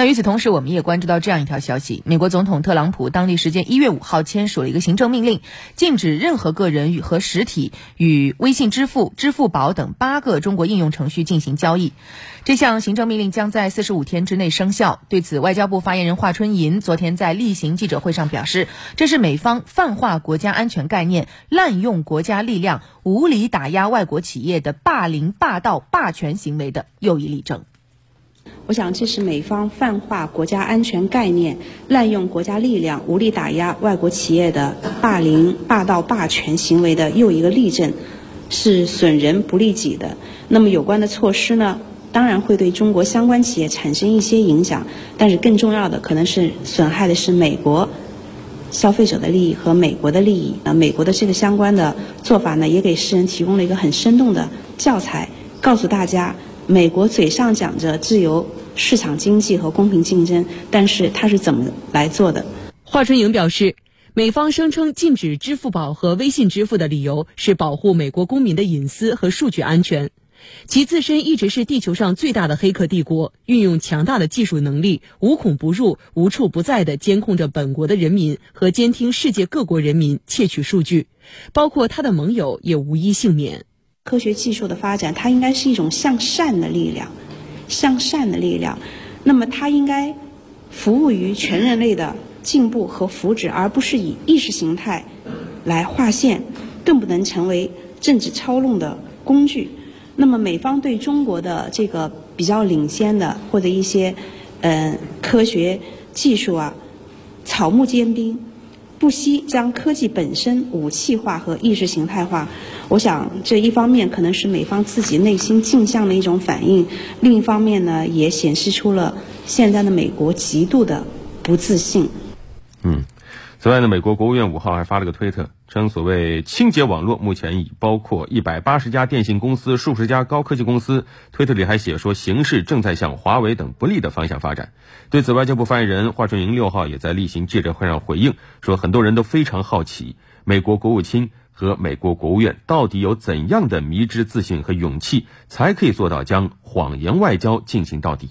那与此同时，我们也关注到这样一条消息：美国总统特朗普当地时间一月五号签署了一个行政命令，禁止任何个人与和实体与微信支付、支付宝等八个中国应用程序进行交易。这项行政命令将在四十五天之内生效。对此，外交部发言人华春莹昨天在例行记者会上表示，这是美方泛化国家安全概念、滥用国家力量、无理打压外国企业的霸凌、霸道、霸权行为的又一例证。我想，这是美方泛化国家安全概念、滥用国家力量、无力打压外国企业的霸凌、霸道、霸权行为的又一个例证，是损人不利己的。那么，有关的措施呢？当然会对中国相关企业产生一些影响，但是更重要的可能是损害的是美国消费者的利益和美国的利益。那美国的这个相关的做法呢，也给世人提供了一个很生动的教材，告诉大家，美国嘴上讲着自由市场经济和公平竞争，但是它是怎么来做的？华春莹表示，美方声称禁止支付宝和微信支付的理由是保护美国公民的隐私和数据安全。其自身一直是地球上最大的黑客帝国，运用强大的技术能力，无孔不入、无处不在地监控着本国的人民和监听世界各国人民窃取数据，包括他的盟友也无一幸免。科学技术的发展，它应该是一种向善的力量，向善的力量。那么，它应该服务于全人类的进步和福祉，而不是以意识形态来划线，更不能成为政治操弄的工具。那么，美方对中国的这个比较领先的或者一些，嗯，科学技术啊，草木皆兵，不惜将科技本身武器化和意识形态化。我想，这一方面可能是美方自己内心镜像的一种反应，另一方面呢，也显示出了现在的美国极度的不自信。嗯。此外呢，美国国务院五号还发了个推特，称所谓清洁网络目前已包括一百八十家电信公司、数十家高科技公司。推特里还写说，形势正在向华为等不利的方向发展。对此，外交部发言人华春莹六号也在例行记者会上回应说，很多人都非常好奇，美国国务卿和美国国务院到底有怎样的迷之自信和勇气，才可以做到将谎言外交进行到底。